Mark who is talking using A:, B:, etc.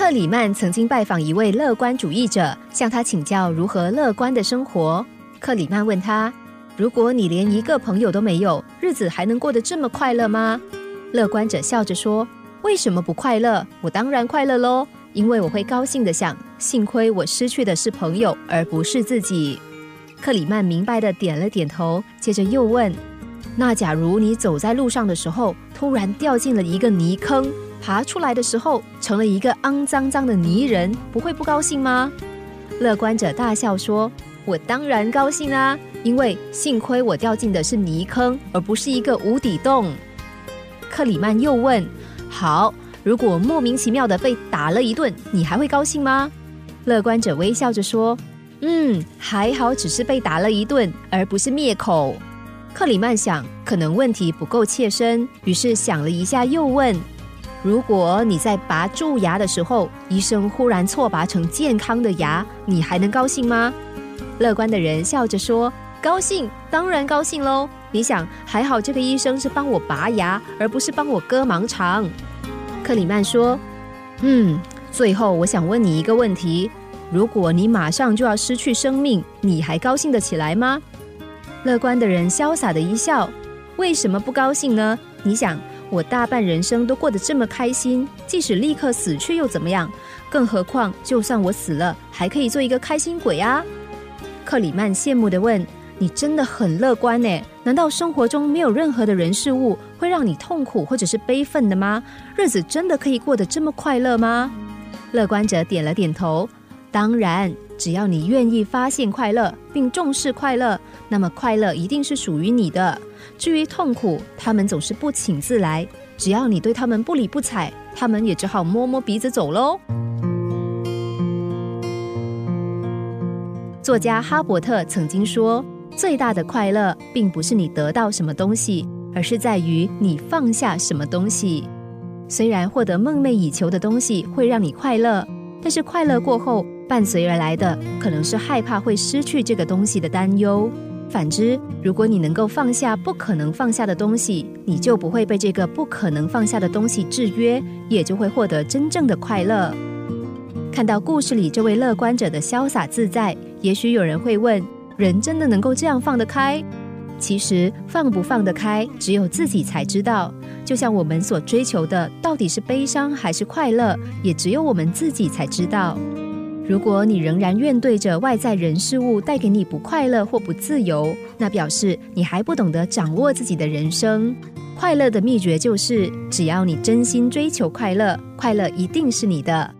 A: 克里曼曾经拜访一位乐观主义者，向他请教如何乐观的生活。克里曼问他：“如果你连一个朋友都没有，日子还能过得这么快乐吗？”乐观者笑着说：“为什么不快乐？我当然快乐喽，因为我会高兴的想，幸亏我失去的是朋友，而不是自己。”克里曼明白的点了点头，接着又问：“那假如你走在路上的时候，突然掉进了一个泥坑？”爬出来的时候成了一个肮脏脏的泥人，不会不高兴吗？乐观者大笑说：“我当然高兴啊，因为幸亏我掉进的是泥坑，而不是一个无底洞。”克里曼又问：“好，如果莫名其妙的被打了一顿，你还会高兴吗？”乐观者微笑着说：“嗯，还好，只是被打了一顿，而不是灭口。”克里曼想，可能问题不够切身，于是想了一下，又问。如果你在拔蛀牙的时候，医生忽然错拔成健康的牙，你还能高兴吗？乐观的人笑着说：“高兴，当然高兴喽！你想，还好这个医生是帮我拔牙，而不是帮我割盲肠。”克里曼说：“嗯，最后我想问你一个问题：如果你马上就要失去生命，你还高兴得起来吗？”乐观的人潇洒的一笑：“为什么不高兴呢？你想。”我大半人生都过得这么开心，即使立刻死去又怎么样？更何况，就算我死了，还可以做一个开心鬼啊！克里曼羡慕的问：“你真的很乐观呢？难道生活中没有任何的人事物会让你痛苦或者是悲愤的吗？日子真的可以过得这么快乐吗？”乐观者点了点头：“当然，只要你愿意发现快乐并重视快乐，那么快乐一定是属于你的。”至于痛苦，他们总是不请自来。只要你对他们不理不睬，他们也只好摸摸鼻子走喽。作家哈伯特曾经说：“最大的快乐，并不是你得到什么东西，而是在于你放下什么东西。虽然获得梦寐以求的东西会让你快乐，但是快乐过后，伴随而来的可能是害怕会失去这个东西的担忧。”反之，如果你能够放下不可能放下的东西，你就不会被这个不可能放下的东西制约，也就会获得真正的快乐。看到故事里这位乐观者的潇洒自在，也许有人会问：人真的能够这样放得开？其实放不放得开，只有自己才知道。就像我们所追求的，到底是悲伤还是快乐，也只有我们自己才知道。如果你仍然怨对着外在人事物带给你不快乐或不自由，那表示你还不懂得掌握自己的人生。快乐的秘诀就是，只要你真心追求快乐，快乐一定是你的。